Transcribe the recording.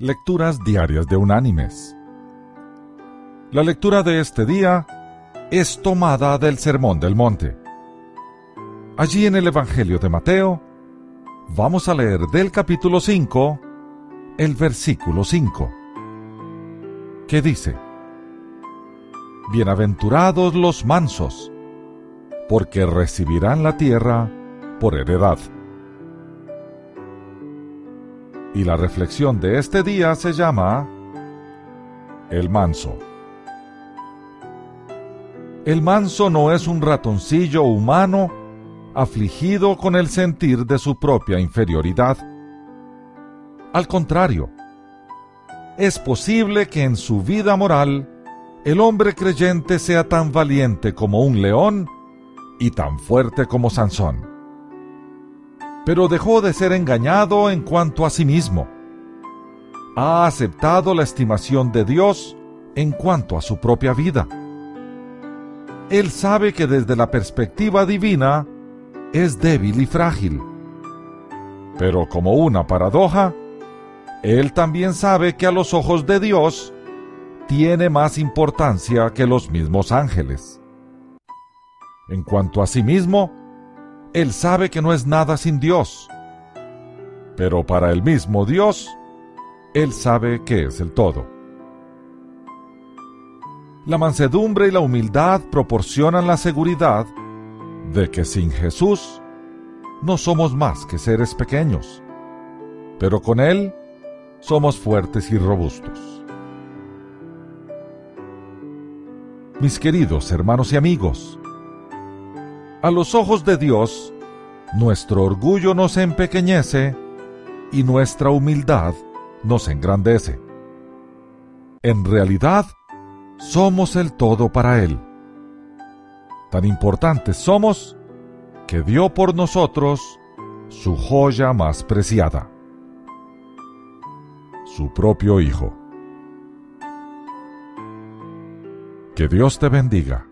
Lecturas Diarias de Unánimes. La lectura de este día es tomada del Sermón del Monte. Allí en el Evangelio de Mateo, vamos a leer del capítulo 5, el versículo 5, que dice, Bienaventurados los mansos, porque recibirán la tierra por heredad. Y la reflexión de este día se llama El manso. El manso no es un ratoncillo humano afligido con el sentir de su propia inferioridad. Al contrario, es posible que en su vida moral el hombre creyente sea tan valiente como un león y tan fuerte como Sansón pero dejó de ser engañado en cuanto a sí mismo. Ha aceptado la estimación de Dios en cuanto a su propia vida. Él sabe que desde la perspectiva divina es débil y frágil. Pero como una paradoja, él también sabe que a los ojos de Dios tiene más importancia que los mismos ángeles. En cuanto a sí mismo, él sabe que no es nada sin Dios. Pero para el mismo Dios, Él sabe que es el todo. La mansedumbre y la humildad proporcionan la seguridad de que sin Jesús no somos más que seres pequeños, pero con Él somos fuertes y robustos. Mis queridos hermanos y amigos, a los ojos de Dios, nuestro orgullo nos empequeñece y nuestra humildad nos engrandece. En realidad, somos el todo para Él. Tan importantes somos que dio por nosotros su joya más preciada, su propio Hijo. Que Dios te bendiga.